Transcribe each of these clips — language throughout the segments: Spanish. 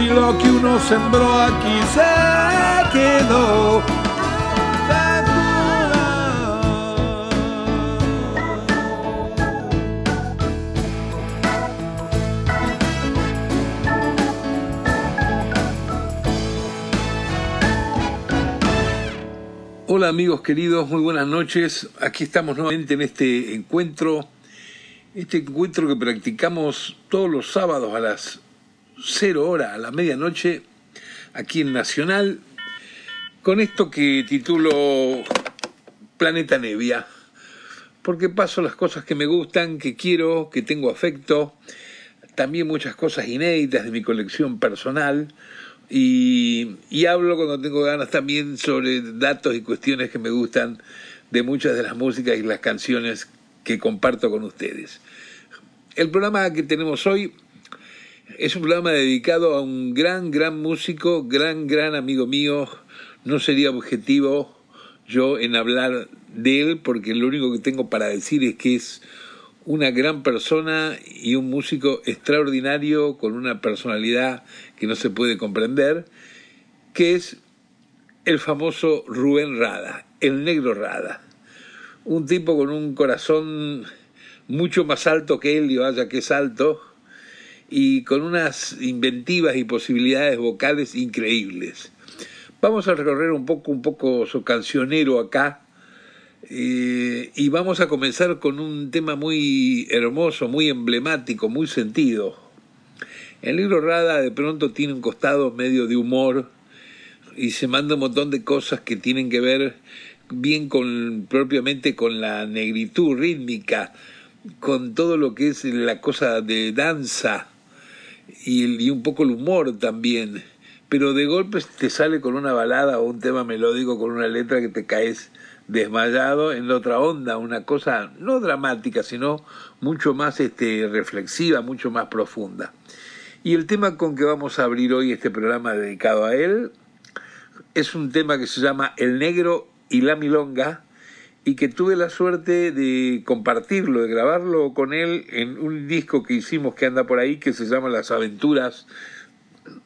si lo que uno sembró aquí se quedó. Hola amigos queridos, muy buenas noches. Aquí estamos nuevamente en este encuentro, este encuentro que practicamos todos los sábados a las cero hora, a la medianoche, aquí en Nacional, con esto que titulo Planeta Nevia, porque paso las cosas que me gustan, que quiero, que tengo afecto, también muchas cosas inéditas de mi colección personal, y, y, hablo cuando tengo ganas también sobre datos y cuestiones que me gustan de muchas de las músicas y las canciones que comparto con ustedes. El programa que tenemos hoy es un programa dedicado a un gran, gran músico, gran, gran amigo mío. No sería objetivo yo en hablar de él porque lo único que tengo para decir es que es una gran persona y un músico extraordinario con una personalidad que no se puede comprender, que es el famoso Rubén Rada, el negro Rada. Un tipo con un corazón mucho más alto que él, y vaya que es alto, y con unas inventivas y posibilidades vocales increíbles. Vamos a recorrer un poco, un poco su cancionero acá, eh, y vamos a comenzar con un tema muy hermoso, muy emblemático, muy sentido. El libro Rada de pronto tiene un costado medio de humor y se manda un montón de cosas que tienen que ver bien con propiamente con la negritud rítmica, con todo lo que es la cosa de danza y, y un poco el humor también. Pero de golpe te sale con una balada o un tema melódico con una letra que te caes desmayado en la otra onda, una cosa no dramática, sino mucho más este, reflexiva, mucho más profunda. Y el tema con que vamos a abrir hoy este programa dedicado a él es un tema que se llama El Negro y la Milonga y que tuve la suerte de compartirlo, de grabarlo con él en un disco que hicimos que anda por ahí que se llama Las Aventuras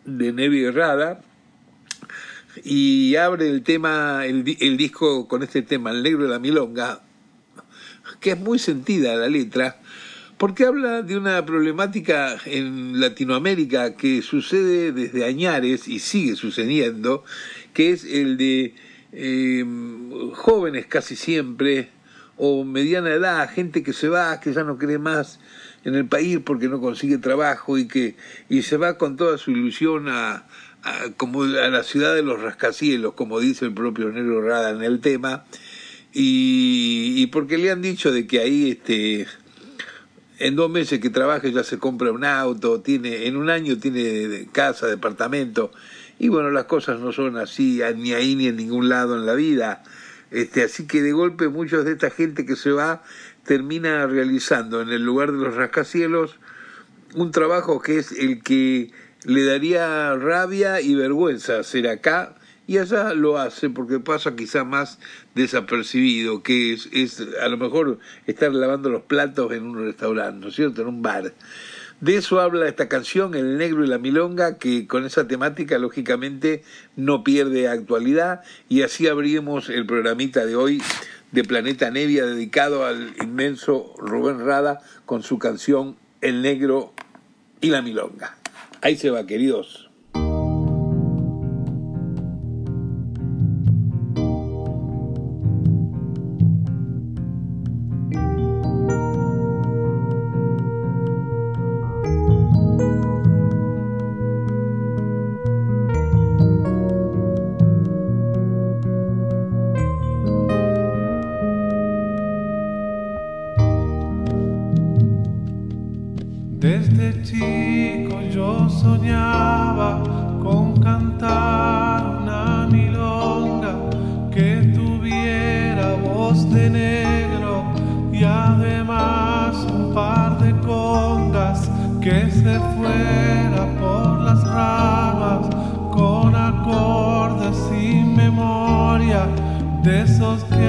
de Nevi Herrada y abre el tema, el, el, disco con este tema, El Negro de la Milonga, que es muy sentida la letra, porque habla de una problemática en Latinoamérica que sucede desde añares y sigue sucediendo, que es el de eh, jóvenes casi siempre, o mediana edad, gente que se va, que ya no cree más en el país porque no consigue trabajo y que y se va con toda su ilusión a, como a la ciudad de los rascacielos, como dice el propio Negro Rada en el tema, y, y, porque le han dicho de que ahí este en dos meses que trabaje ya se compra un auto, tiene, en un año tiene casa, departamento, y bueno, las cosas no son así ni ahí ni en ningún lado en la vida. Este, así que de golpe muchos de esta gente que se va termina realizando en el lugar de los rascacielos un trabajo que es el que le daría rabia y vergüenza hacer acá y allá lo hace porque pasa quizá más desapercibido, que es, es a lo mejor estar lavando los platos en un restaurante, ¿no es cierto?, en un bar. De eso habla esta canción, El Negro y la Milonga, que con esa temática lógicamente no pierde actualidad y así abrimos el programita de hoy de Planeta Nevia dedicado al inmenso Rubén Rada con su canción El Negro y la Milonga. Ahí se va, queridos. Se fuera por las ramas con acordes sin memoria de esos que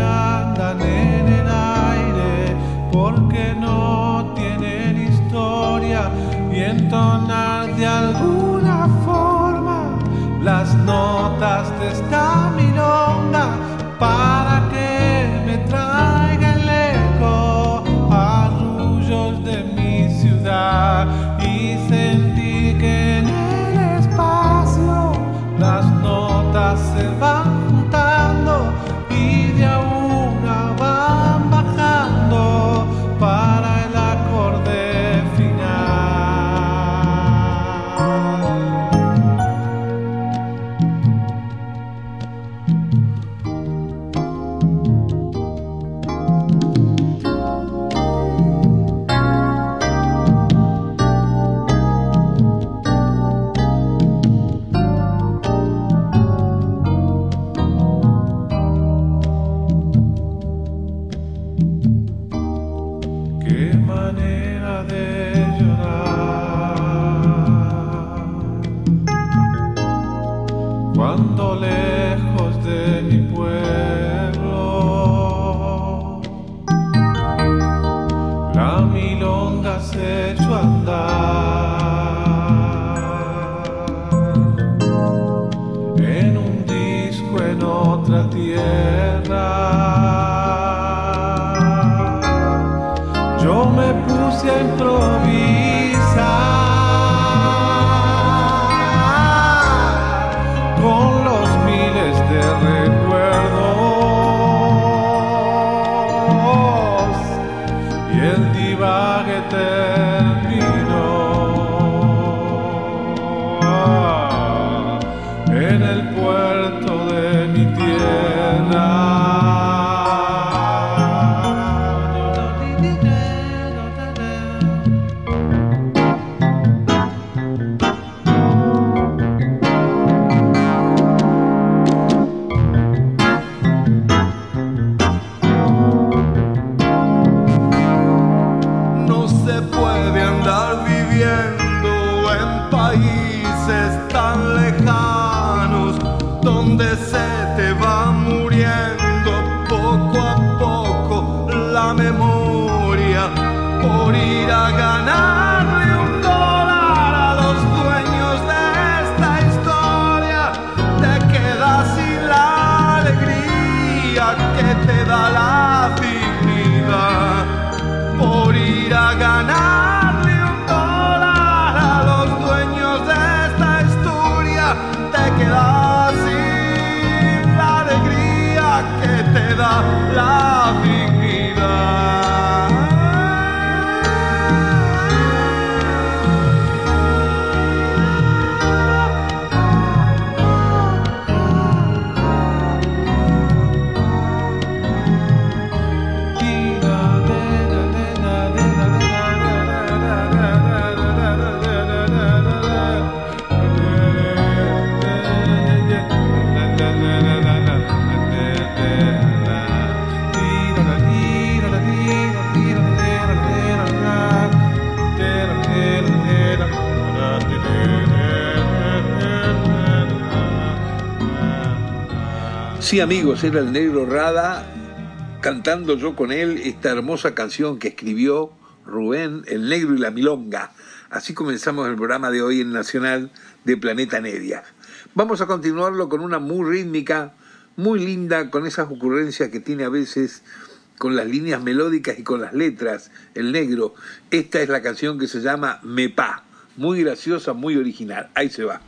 en un disco en otra tierra. Sí, amigos, era el negro Rada cantando yo con él esta hermosa canción que escribió Rubén, el negro y la milonga. Así comenzamos el programa de hoy en Nacional de Planeta Media. Vamos a continuarlo con una muy rítmica, muy linda, con esas ocurrencias que tiene a veces con las líneas melódicas y con las letras, el negro. Esta es la canción que se llama Mepa, muy graciosa, muy original. Ahí se va.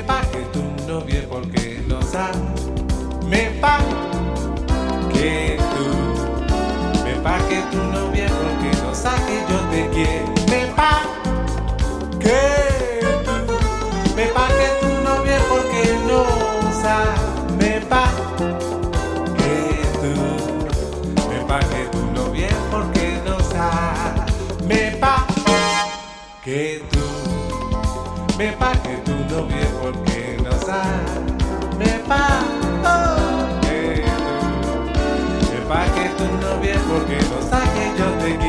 Pague tu novia porque no. Me pa que tú, me pague tu novia porque no sabe que yo te quiero. Me pa que tú, me pague me pague tu novia porque no sabe. Me pa que tú, me pague tu novia porque no sabe que yo te quiero.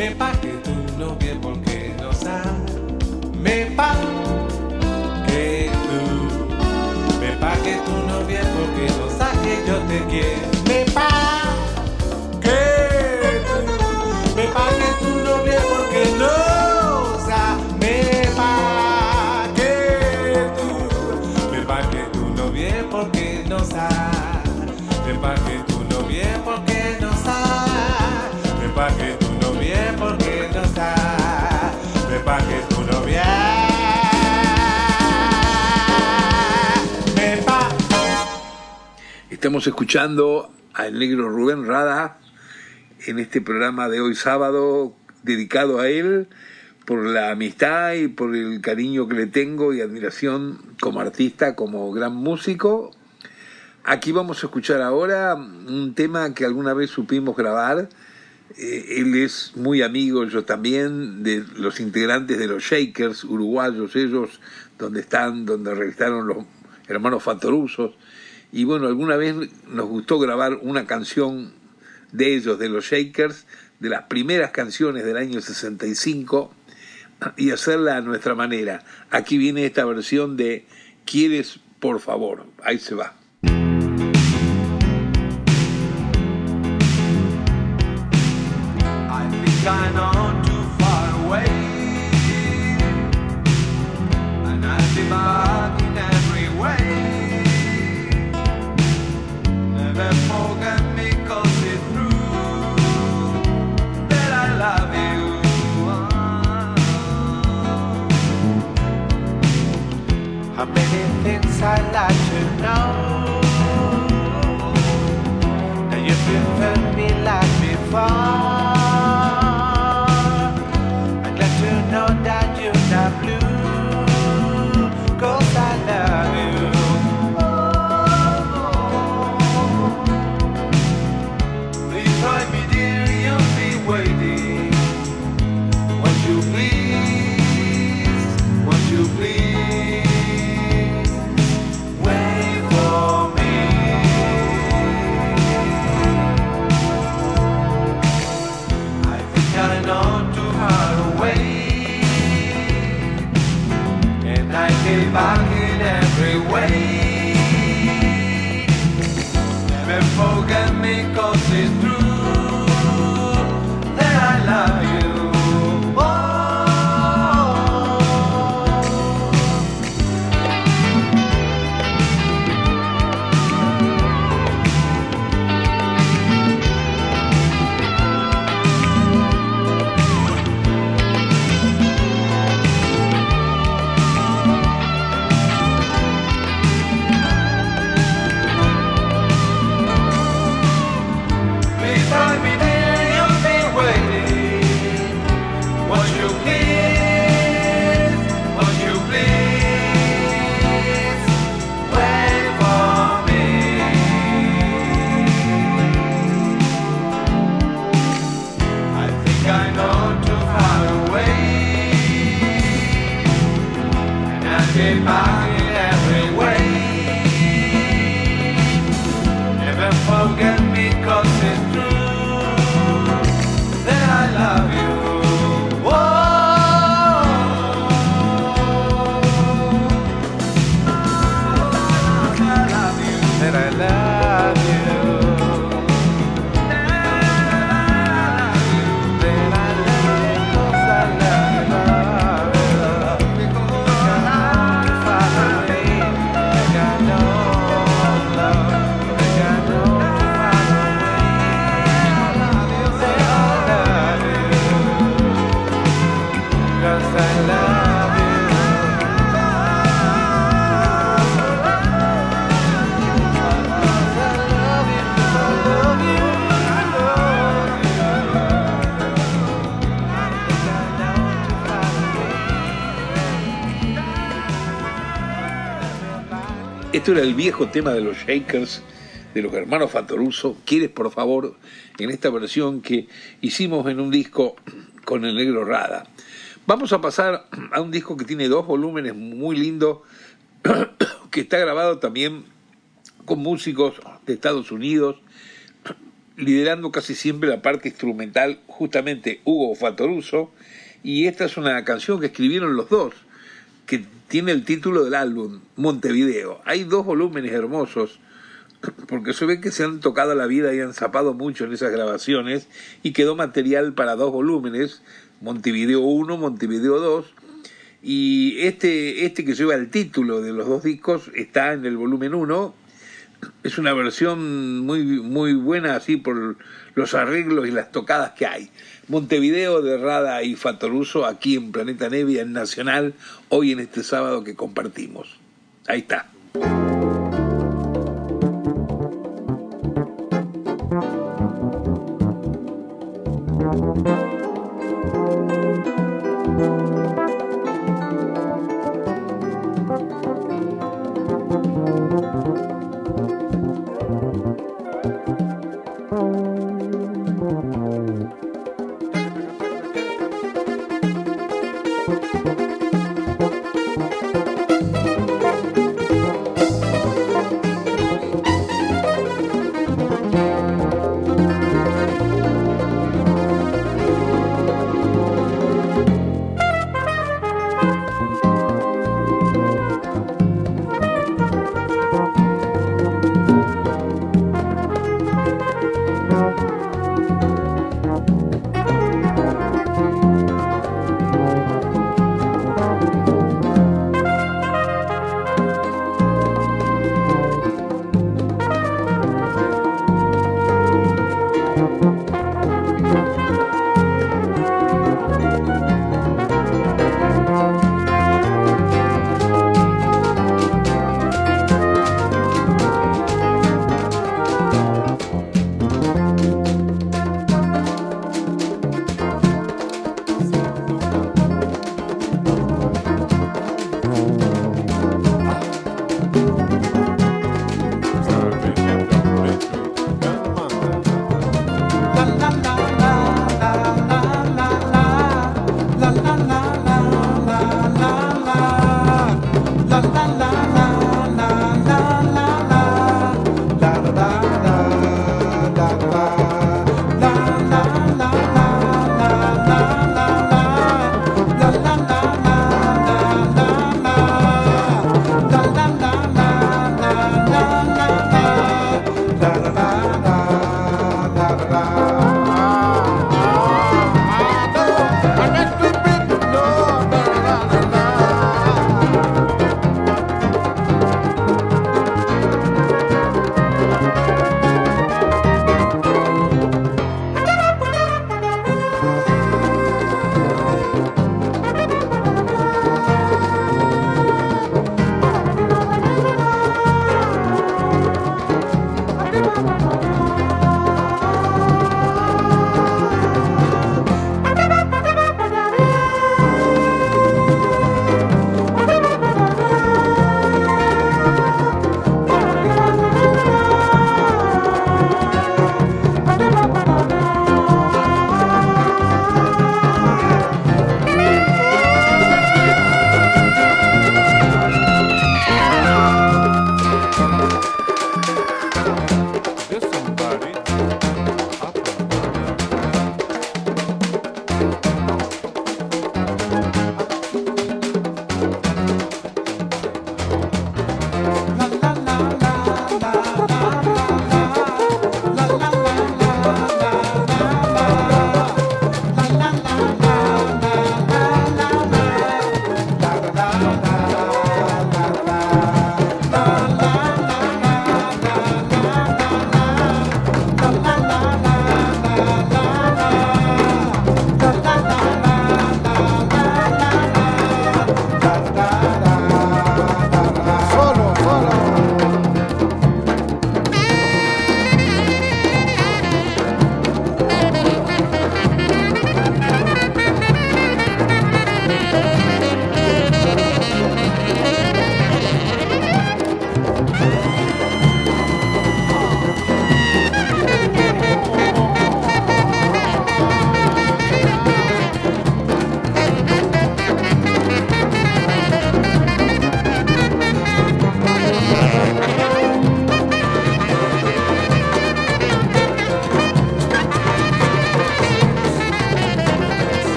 Me pa que tú no bien porque no sabes. Me pa que tú, me pa que tú no bien porque no sabes que yo te quiero. Estamos escuchando al negro Rubén Rada en este programa de hoy sábado dedicado a él por la amistad y por el cariño que le tengo y admiración como artista, como gran músico. Aquí vamos a escuchar ahora un tema que alguna vez supimos grabar. Eh, él es muy amigo, yo también, de los integrantes de los Shakers uruguayos, ellos, donde están, donde revistaron los hermanos Fatorusos. Y bueno, alguna vez nos gustó grabar una canción de ellos, de los Shakers, de las primeras canciones del año 65, y hacerla a nuestra manera. Aquí viene esta versión de ¿Quieres, por favor? Ahí se va. Era el viejo tema de los Shakers, de los hermanos Fatoruso. ¿Quieres, por favor, en esta versión que hicimos en un disco con el negro Rada? Vamos a pasar a un disco que tiene dos volúmenes muy lindo, que está grabado también con músicos de Estados Unidos, liderando casi siempre la parte instrumental, justamente Hugo Fatoruso, y esta es una canción que escribieron los dos, que tiene el título del álbum, Montevideo. Hay dos volúmenes hermosos, porque se ve que se han tocado la vida y han zapado mucho en esas grabaciones, y quedó material para dos volúmenes, Montevideo 1, Montevideo 2, y este, este que lleva el título de los dos discos está en el volumen 1, es una versión muy, muy buena así por los arreglos y las tocadas que hay. Montevideo de Rada y Fatoruso aquí en Planeta Nevia, en Nacional, hoy en este sábado que compartimos. Ahí está.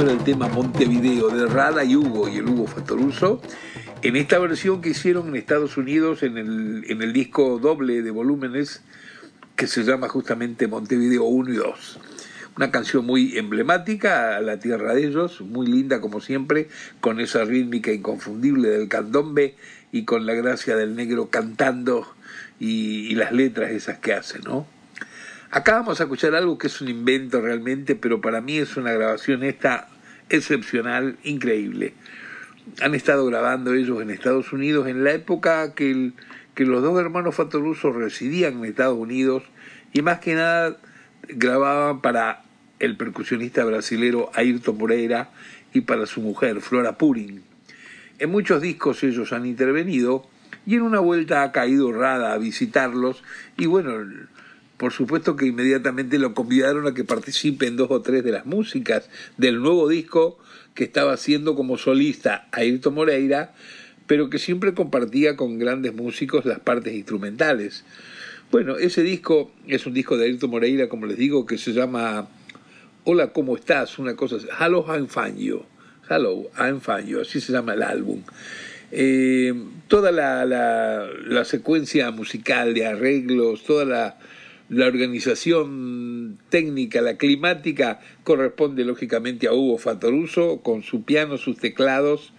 Era el tema Montevideo de Rada y Hugo y el Hugo Fatoruso. En esta versión que hicieron en Estados Unidos en el, en el disco doble de volúmenes que se llama justamente Montevideo 1 y 2. Una canción muy emblemática a la tierra de ellos, muy linda como siempre, con esa rítmica inconfundible del candombe y con la gracia del negro cantando y, y las letras esas que hace, ¿no? Acá vamos a escuchar algo que es un invento realmente, pero para mí es una grabación esta excepcional, increíble. Han estado grabando ellos en Estados Unidos en la época que, los dos hermanos Fatoruso residían en Estados Unidos y más que nada grababan para el percusionista brasilero Ayrton Moreira y para su mujer Flora Purin. En muchos discos ellos han intervenido y en una vuelta ha caído Rada a visitarlos y bueno, por supuesto que inmediatamente lo convidaron a que participe en dos o tres de las músicas del nuevo disco que estaba haciendo como solista Ayrton Moreira, pero que siempre compartía con grandes músicos las partes instrumentales. Bueno, ese disco es un disco de Ayrton Moreira, como les digo, que se llama Hola, ¿cómo estás? Una cosa, Hello, I'm you. Hello, I'm you. Así se llama el álbum. Eh, toda la, la, secuencia musical de arreglos, toda la, la, organización técnica, la climática, corresponde lógicamente a Hugo Fatoruso, con su piano, sus teclados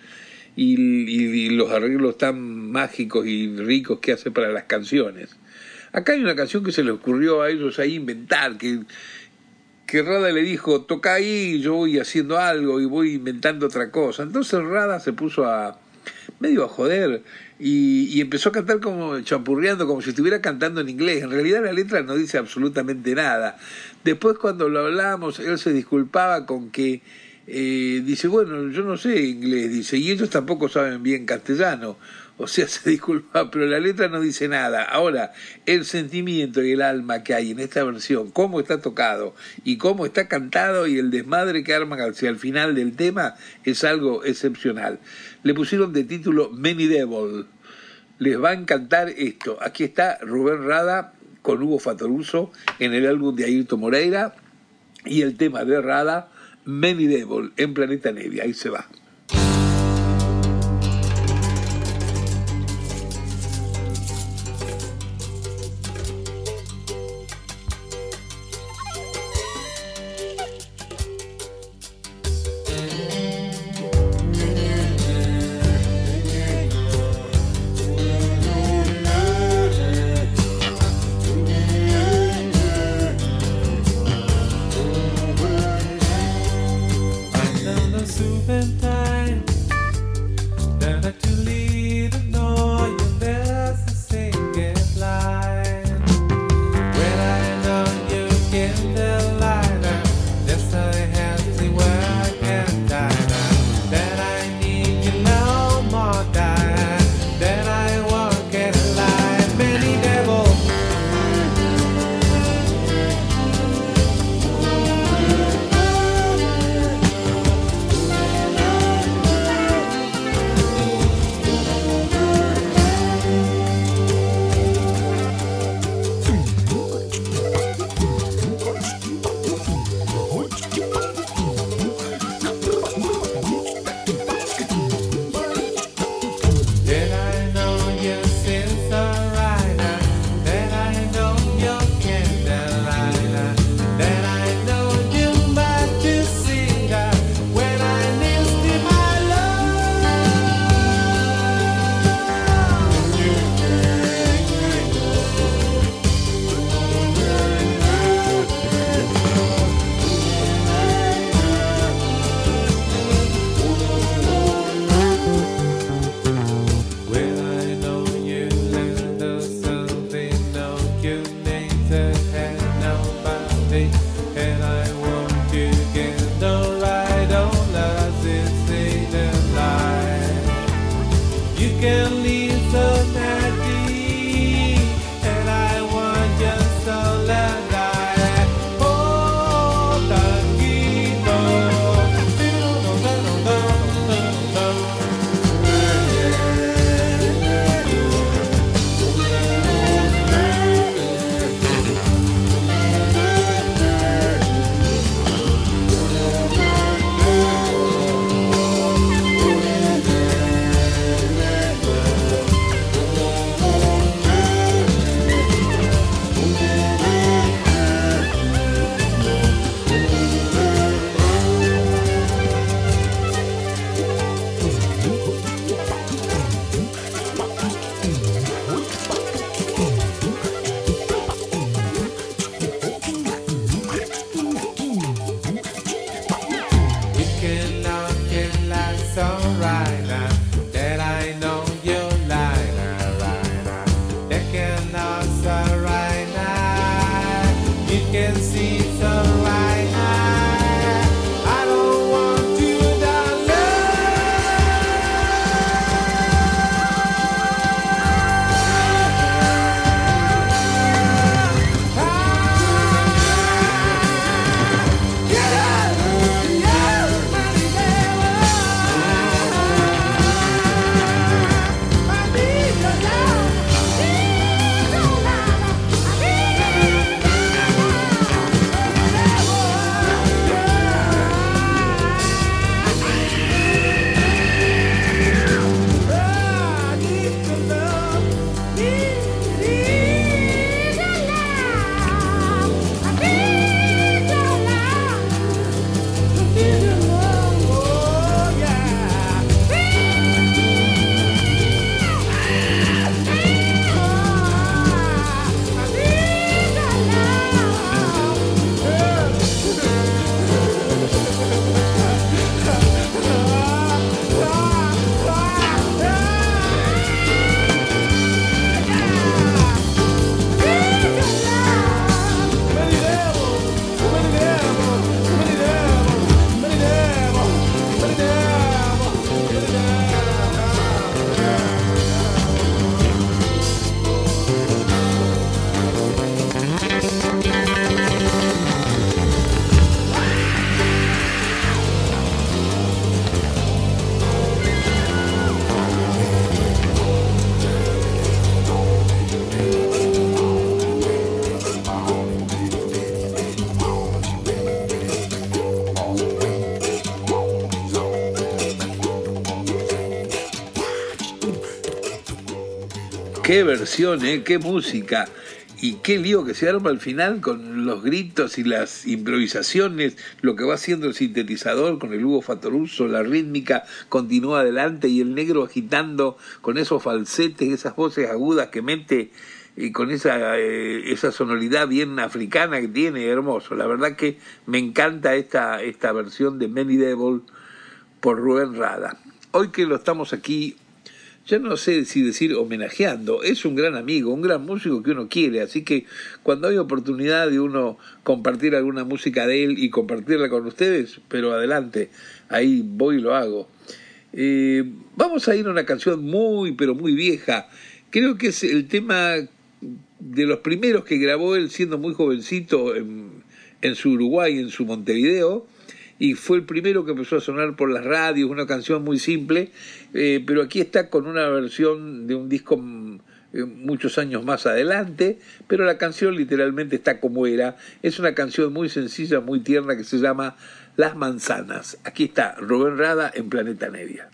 y, los arreglos tan mágicos y ricos que hace para las canciones. Acá hay una canción que se le ocurrió a ellos ahí inventar, que, que Rada le dijo, toca ahí, yo voy haciendo algo y voy inventando otra cosa. Entonces Rada se puso a medio a joder y, y, empezó a cantar como champurreando, como si estuviera cantando en inglés. En realidad la letra no dice absolutamente nada. Después cuando lo hablamos, él se disculpaba con que eh, dice, bueno, yo no sé inglés, dice, y ellos tampoco saben bien castellano. O sea, se disculpa, pero la letra no dice nada. Ahora, el sentimiento y el alma que hay en esta versión, cómo está tocado y cómo está cantado y el desmadre que arman hacia el final del tema es algo excepcional. Le pusieron de título Many Devil. Les va a encantar esto. Aquí está Rubén Rada con Hugo Fatoruso en el álbum de Ayrton Moreira y el tema de Rada, Many Devil, en Planeta Nevia. Ahí se va. Qué versión, ¿eh? qué música. Y qué lío que se arma al final con los gritos y las improvisaciones, lo que va haciendo el sintetizador con el Hugo Fatoruso, la rítmica continúa adelante y el negro agitando con esos falsetes, esas voces agudas que mete y con esa, eh, esa sonoridad bien africana que tiene, hermoso. La verdad que me encanta esta, esta versión de Many Devil por Rubén Rada. Hoy que lo estamos aquí ya no sé si decir homenajeando, es un gran amigo, un gran músico que uno quiere, así que cuando hay oportunidad de uno compartir alguna música de él y compartirla con ustedes, pero adelante, ahí voy y lo hago. Eh, vamos a ir a una canción muy, pero muy vieja, creo que es el tema de los primeros que grabó él siendo muy jovencito en, en su Uruguay, en su Montevideo, y fue el primero que empezó a sonar por las radios, una canción muy simple, eh, pero aquí está con una versión de un disco mm, eh, muchos años más adelante, pero la canción literalmente está como era. Es una canción muy sencilla, muy tierna que se llama Las Manzanas. Aquí está Rubén Rada en Planeta Nevia.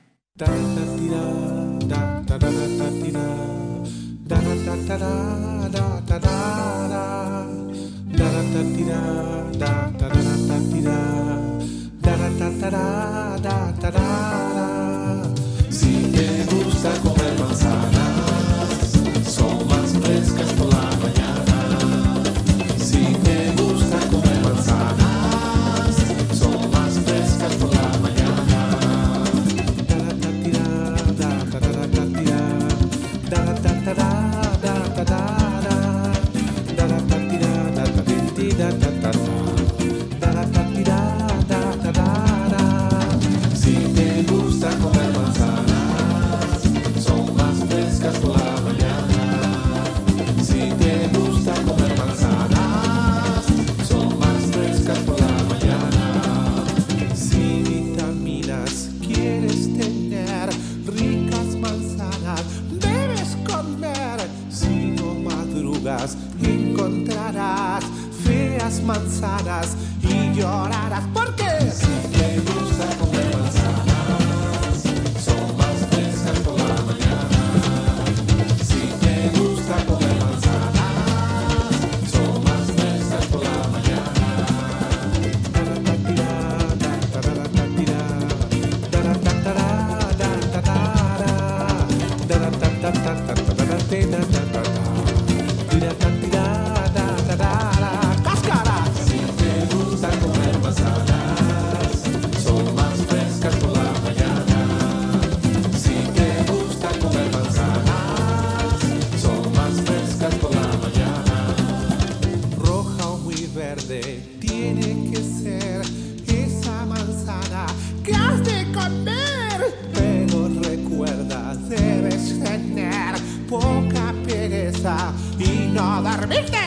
Tiene que ser esa manzana que has de comer. Pero recuerda, debes tener poca pereza y no dormirte.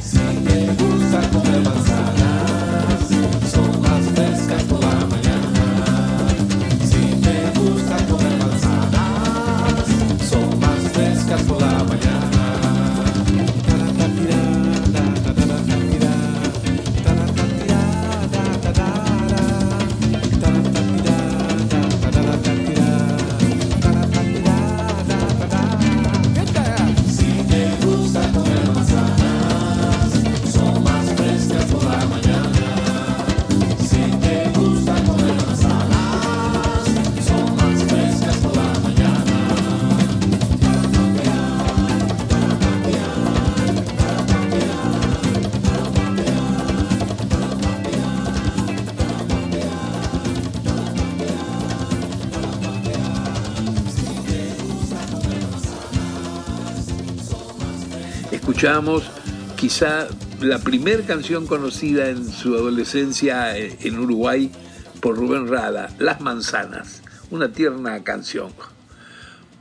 Si te gusta comer manzanas, Escuchamos quizá la primera canción conocida en su adolescencia eh, en Uruguay por Rubén Rada, Las Manzanas, una tierna canción.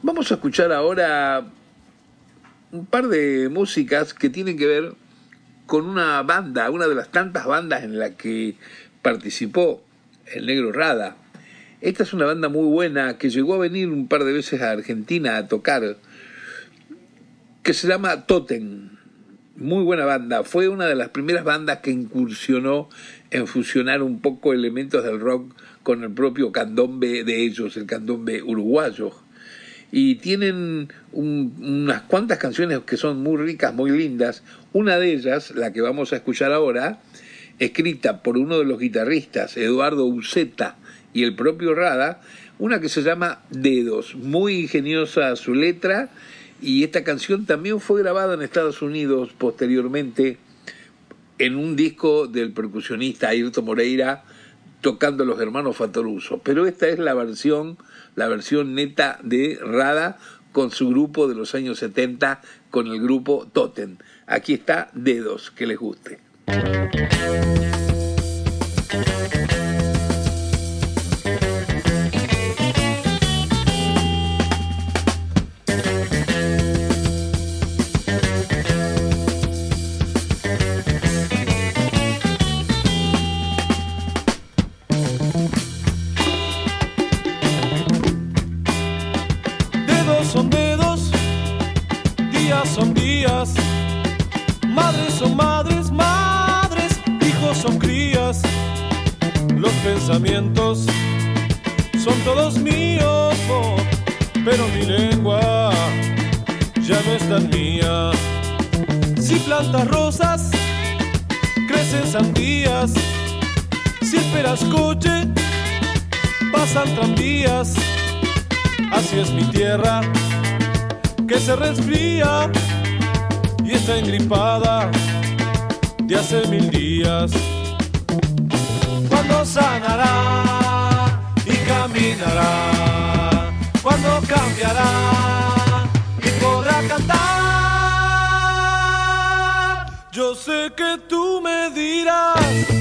Vamos a escuchar ahora un par de músicas que tienen que ver con una banda, una de las tantas bandas en la que participó el negro Rada. Esta es una banda muy buena que llegó a venir un par de veces a Argentina a tocar, que se llama Totem. Muy buena banda. Fue una de las primeras bandas que incursionó en fusionar un poco elementos del rock con el propio candombe de ellos, el candombe uruguayo. Y tienen un- unas cuantas canciones que son muy ricas, muy lindas. Una de ellas, la que vamos a escuchar ahora, escrita por uno de los guitarristas, Eduardo Uceta, y el propio Rada, una que se llama Dedos. Muy ingeniosa su letra, y esta canción también fue grabada en Estados Unidos posteriormente en un disco del percusionista Ayrton Moreira tocando los hermanos Fatoruso. Pero esta es la versión, la versión neta de Rada con su grupo de los años 70, con el grupo Totem. Aquí está Dedos, que les guste. Coche, pasan tranvías. Así es mi tierra, que se resfría y está engripada de hace mil días. Cuando sanará y caminará, cuando cambiará y podrá cantar. Yo sé que tú me dirás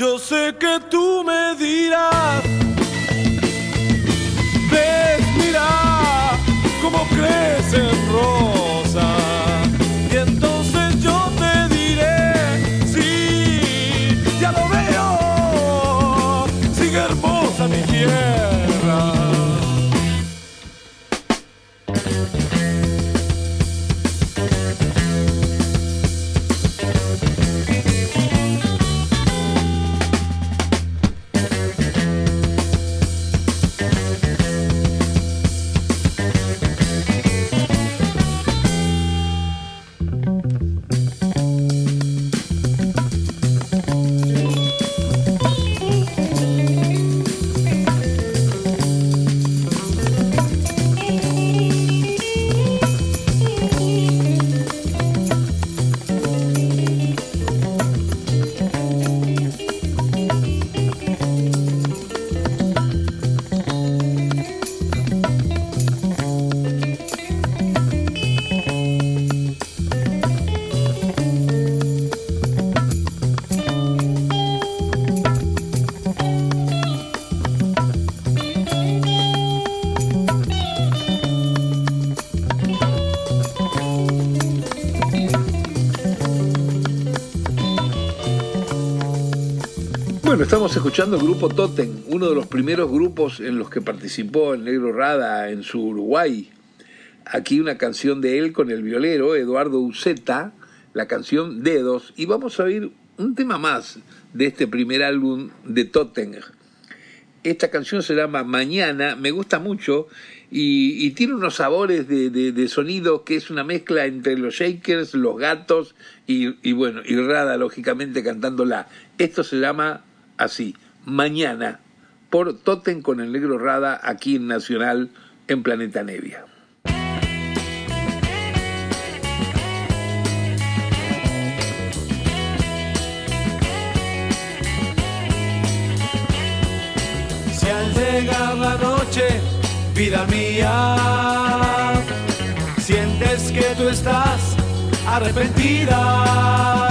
Yo sé que tú me dirás, estamos escuchando el grupo Totem, uno de los primeros grupos en los que participó el Negro Rada en su Uruguay. Aquí una canción de él con el violero Eduardo Uceta, la canción Dedos, y vamos a oír un tema más de este primer álbum de Totem. Esta canción se llama Mañana, me gusta mucho y, tiene unos sabores de sonido que es una mezcla entre los Shakers, los gatos y, y bueno, y Rada lógicamente cantándola. Esto se llama así, Mañana, por Totem con el negro Rada aquí en Nacional en Planeta Nevia. Si al llegar la noche, vida mía, sientes que tú estás arrepentida,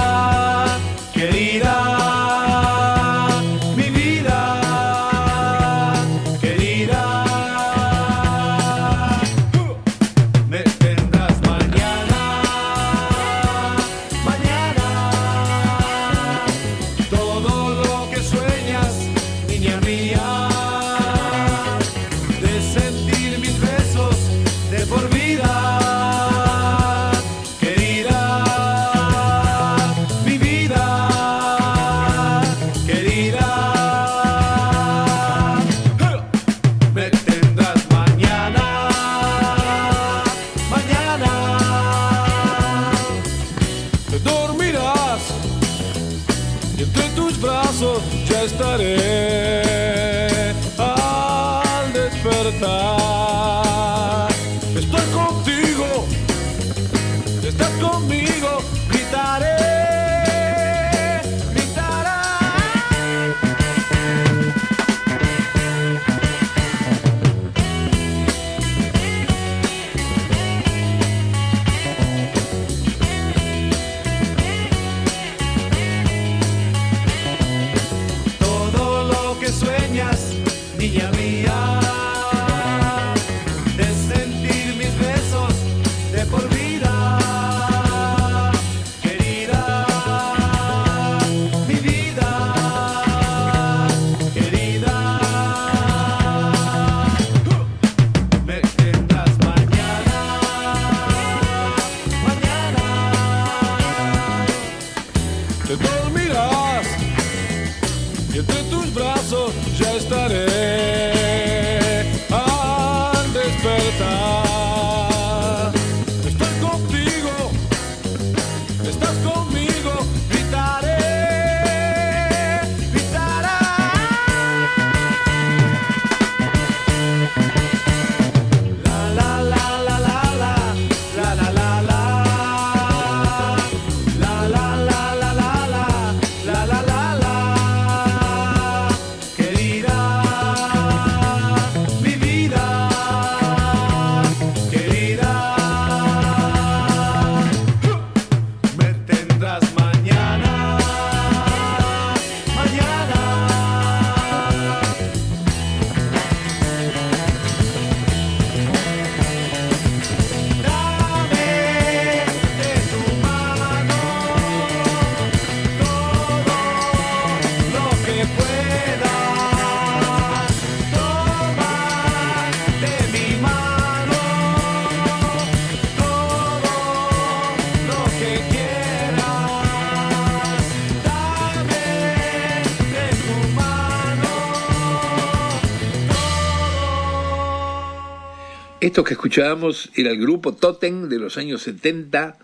Esto que escuchábamos era el grupo Totem de los años 70,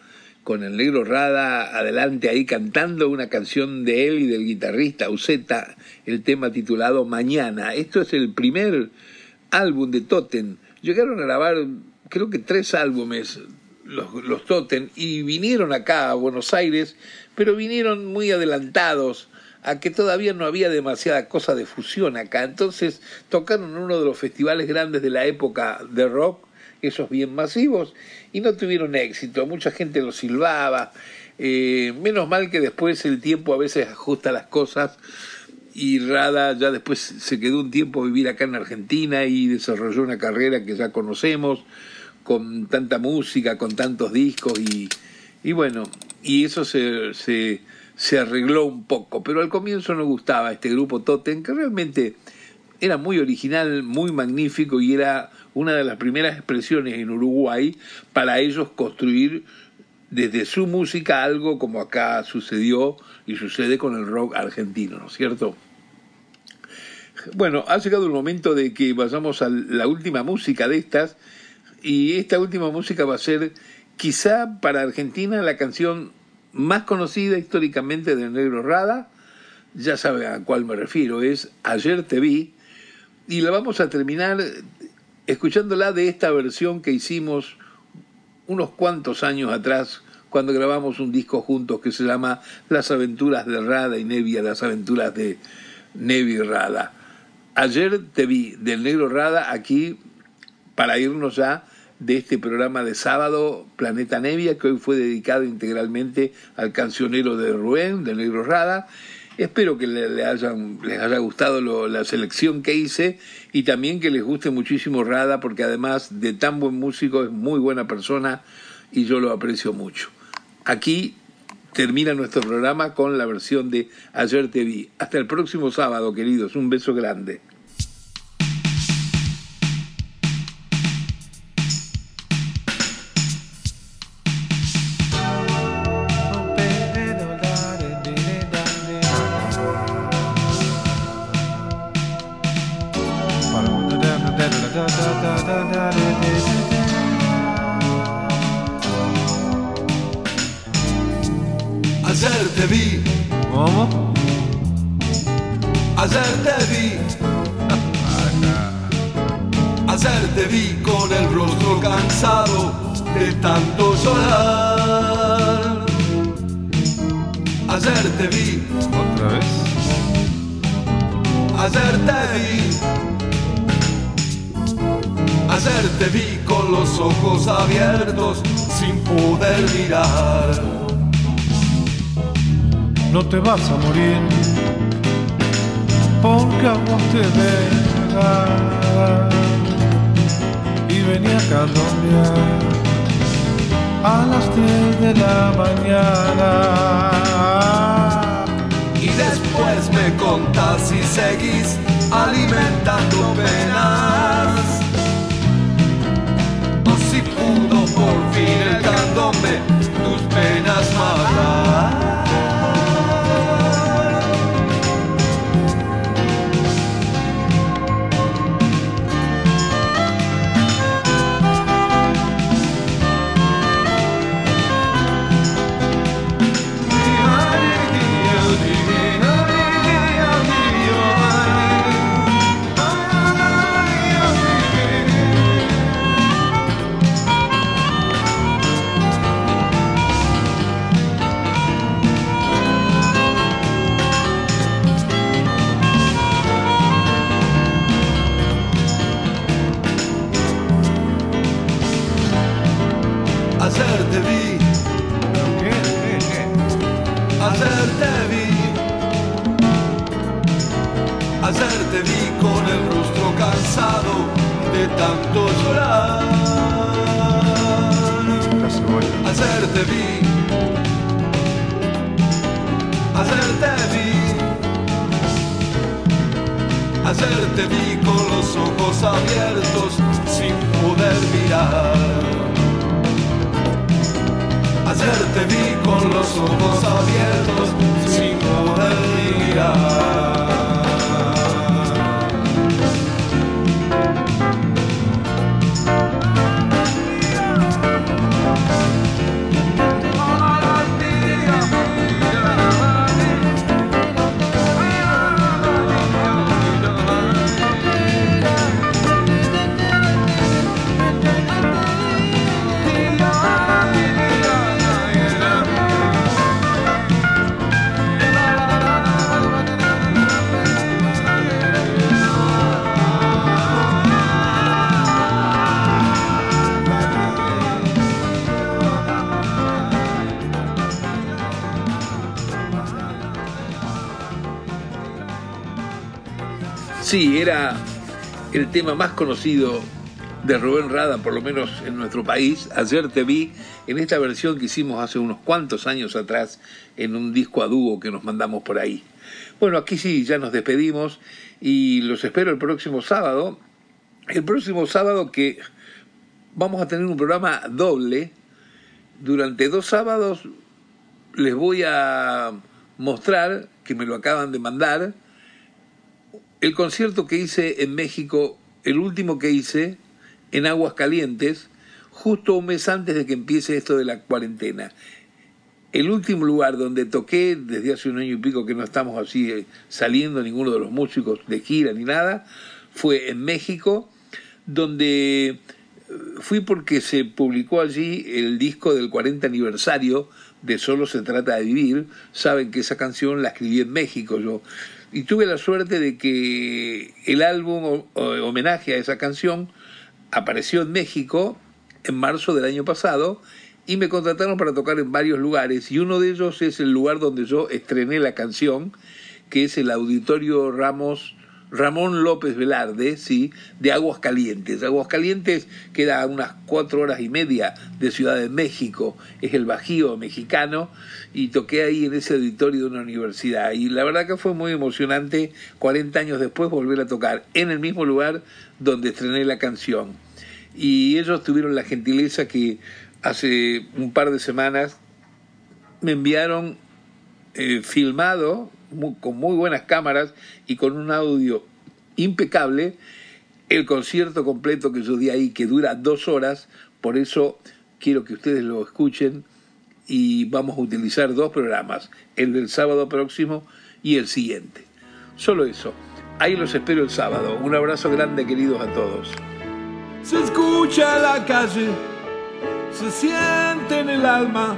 con el negro Rada adelante ahí cantando una canción de él y del guitarrista Uceta, el tema titulado Mañana. Esto es el primer álbum de Totem. Llegaron a grabar, creo que tres álbumes, los, los Totem, y vinieron acá a Buenos Aires, pero vinieron muy adelantados a que todavía no había demasiada cosa de fusión acá. Entonces tocaron uno de los festivales grandes de la época de rock, esos bien masivos, y no tuvieron éxito. Mucha gente los silbaba. Eh, menos mal que después el tiempo a veces ajusta las cosas y Rada ya después se quedó un tiempo a vivir acá en Argentina y desarrolló una carrera que ya conocemos con tanta música, con tantos discos y, y bueno, y eso se, se, se arregló un poco, pero al comienzo no gustaba este grupo Totem, que realmente era muy original, muy magnífico y era una de las primeras expresiones en Uruguay para ellos construir desde su música algo como acá sucedió y sucede con el rock argentino, ¿no es cierto? Bueno, ha llegado el momento de que vayamos a la última música de estas y esta última música va a ser quizá para Argentina la canción más conocida históricamente del Negro Rada, ya sabe a cuál me refiero, es Ayer te vi, y la vamos a terminar escuchándola de esta versión que hicimos unos cuantos años atrás cuando grabamos un disco juntos que se llama Las aventuras de Rada y Nevia, las aventuras de Nevi Rada. Ayer te vi del negro Rada aquí para irnos ya de este programa de sábado Planeta Nevia que hoy fue dedicado integralmente al cancionero de Rubén, del negro Rada. Espero que le, le hayan, les haya gustado lo- la selección que hice y también que les guste muchísimo Rada porque además de tan buen músico es muy buena persona y yo lo aprecio mucho. Aquí termina nuestro programa con la versión de Ayer te vi. Hasta el próximo sábado, queridos. Un beso grande. Ayer te vi con los ojos abiertos sin poder mirar. no te vas a morir porque a vos te venga y venía a cambiar a las 10 de la mañana Y después me contás si seguís alimentando penas. Por fin el candombe tus penas matar. Ayer te vi, ayer te vi, ayer te vi con los ojos abiertos sin poder mirar. Ayer te vi con los ojos abiertos sin poder mirar. Sí, era el tema más conocido de Rubén Rada, por lo menos en nuestro país. Ayer te vi en esta versión que hicimos hace unos cuantos años atrás en un disco a dúo que nos mandamos por ahí. Bueno, aquí sí, ya nos despedimos y los espero el próximo sábado. El próximo sábado que vamos a tener un programa doble. Durante dos sábados les voy a mostrar, que me lo acaban de mandar, el concierto que hice en México, el último que hice, en Aguas Calientes, justo un mes antes de que empiece esto de la cuarentena. El último lugar donde toqué, desde hace un año y pico que no estamos así eh, saliendo ninguno de los músicos de gira ni nada, fue en México, donde eh, fui porque se publicó allí el disco del 40 aniversario de Solo se trata de vivir. Saben que esa canción la escribí en México. Yo y tuve la suerte de que el álbum homenaje a esa canción apareció en México en marzo del año pasado y me contrataron para tocar en varios lugares y uno de ellos es el lugar donde yo estrené la canción, que es el Auditorio Ramos Ramón López Velarde, sí, de Aguas Calientes. Aguas Calientes queda a unas cuatro horas y media de Ciudad de México, es el Bajío mexicano, y toqué ahí en ese auditorio de una universidad. Y la verdad que fue muy emocionante, 40 años después, volver a tocar en el mismo lugar donde estrené la canción. Y ellos tuvieron la gentileza que hace un par de semanas me enviaron eh, filmado con muy buenas cámaras y con un audio impecable, el concierto completo que yo di ahí, que dura dos horas, por eso quiero que ustedes lo escuchen y vamos a utilizar dos programas, el del sábado próximo y el siguiente. Solo eso. Ahí los espero el sábado. Un abrazo grande, queridos a todos. Se escucha la calle, se siente en el alma